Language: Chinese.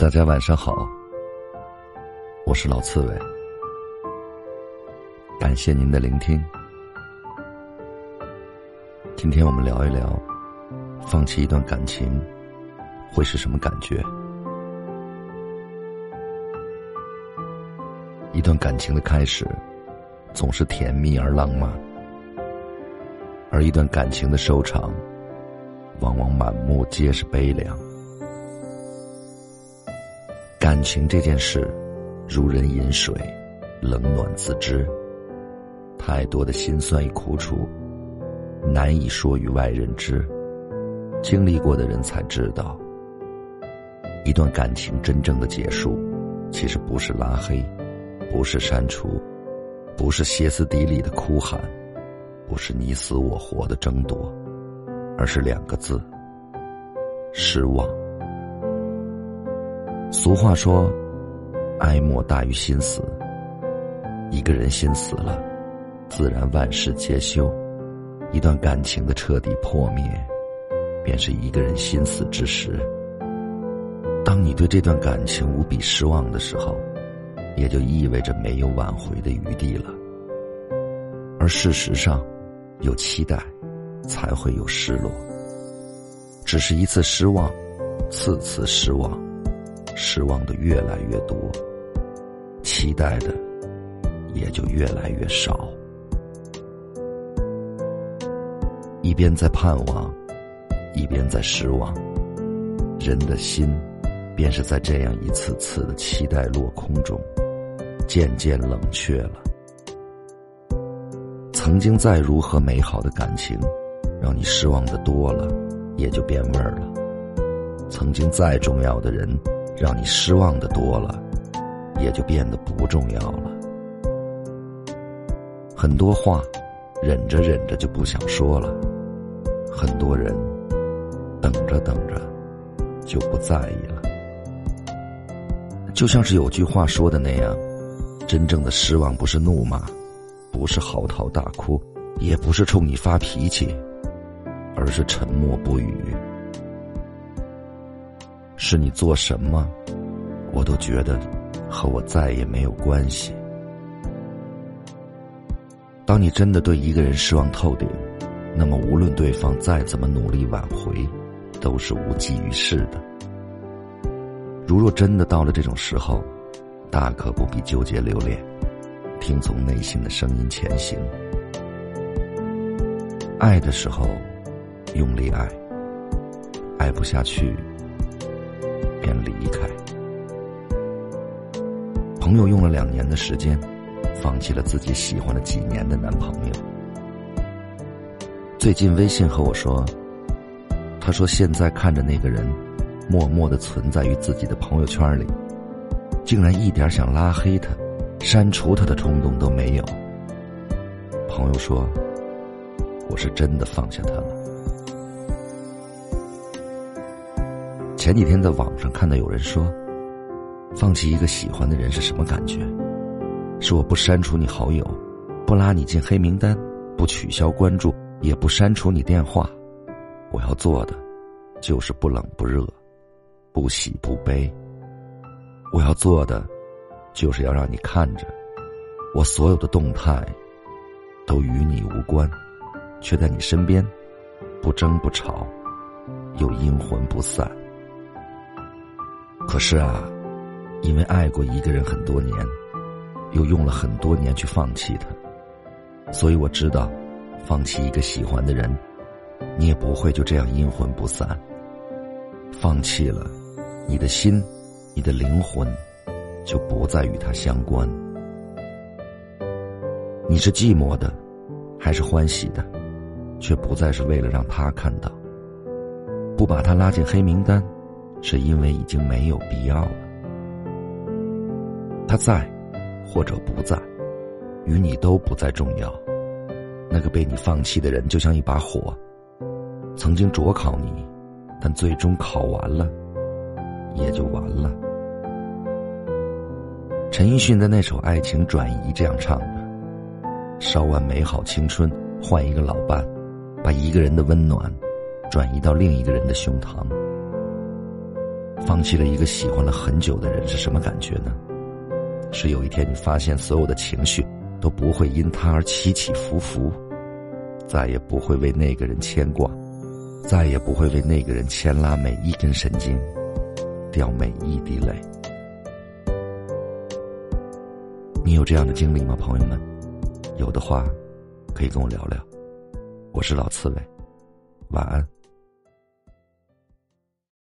大家晚上好，我是老刺猬，感谢您的聆听。今天我们聊一聊，放弃一段感情会是什么感觉？一段感情的开始，总是甜蜜而浪漫，而一段感情的收场，往往满目皆是悲凉。感情这件事，如人饮水，冷暖自知。太多的辛酸与苦楚，难以说与外人知。经历过的人才知道，一段感情真正的结束，其实不是拉黑，不是删除，不是歇斯底里的哭喊，不是你死我活的争夺，而是两个字：失望。俗话说：“哀莫大于心死。”一个人心死了，自然万事皆休。一段感情的彻底破灭，便是一个人心死之时。当你对这段感情无比失望的时候，也就意味着没有挽回的余地了。而事实上，有期待，才会有失落。只是一次失望，次次失望。失望的越来越多，期待的也就越来越少。一边在盼望，一边在失望，人的心便是在这样一次次的期待落空中，渐渐冷却了。曾经再如何美好的感情，让你失望的多了，也就变味儿了。曾经再重要的人。让你失望的多了，也就变得不重要了。很多话，忍着忍着就不想说了；很多人，等着等着，就不在意了。就像是有句话说的那样，真正的失望不是怒骂，不是嚎啕大哭，也不是冲你发脾气，而是沉默不语。是你做什么，我都觉得和我再也没有关系。当你真的对一个人失望透顶，那么无论对方再怎么努力挽回，都是无济于事的。如若真的到了这种时候，大可不必纠结留恋，听从内心的声音前行。爱的时候，用力爱；爱不下去。便离开。朋友用了两年的时间，放弃了自己喜欢了几年的男朋友。最近微信和我说，他说现在看着那个人，默默的存在于自己的朋友圈里，竟然一点想拉黑他、删除他的冲动都没有。朋友说，我是真的放下他了。前几天在网上看到有人说，放弃一个喜欢的人是什么感觉？是我不删除你好友，不拉你进黑名单，不取消关注，也不删除你电话。我要做的，就是不冷不热，不喜不悲。我要做的，就是要让你看着，我所有的动态，都与你无关，却在你身边，不争不吵，又阴魂不散。可是啊，因为爱过一个人很多年，又用了很多年去放弃他，所以我知道，放弃一个喜欢的人，你也不会就这样阴魂不散。放弃了，你的心，你的灵魂，就不再与他相关。你是寂寞的，还是欢喜的，却不再是为了让他看到，不把他拉进黑名单。是因为已经没有必要了。他在，或者不在，与你都不再重要。那个被你放弃的人，就像一把火，曾经灼烤你，但最终烤完了，也就完了。陈奕迅的那首《爱情转移》这样唱的：“烧完美好青春，换一个老伴，把一个人的温暖，转移到另一个人的胸膛。”放弃了一个喜欢了很久的人是什么感觉呢？是有一天你发现所有的情绪都不会因他而起起伏伏，再也不会为那个人牵挂，再也不会为那个人牵拉每一根神经，掉每一滴泪。你有这样的经历吗，朋友们？有的话，可以跟我聊聊。我是老刺猬，晚安。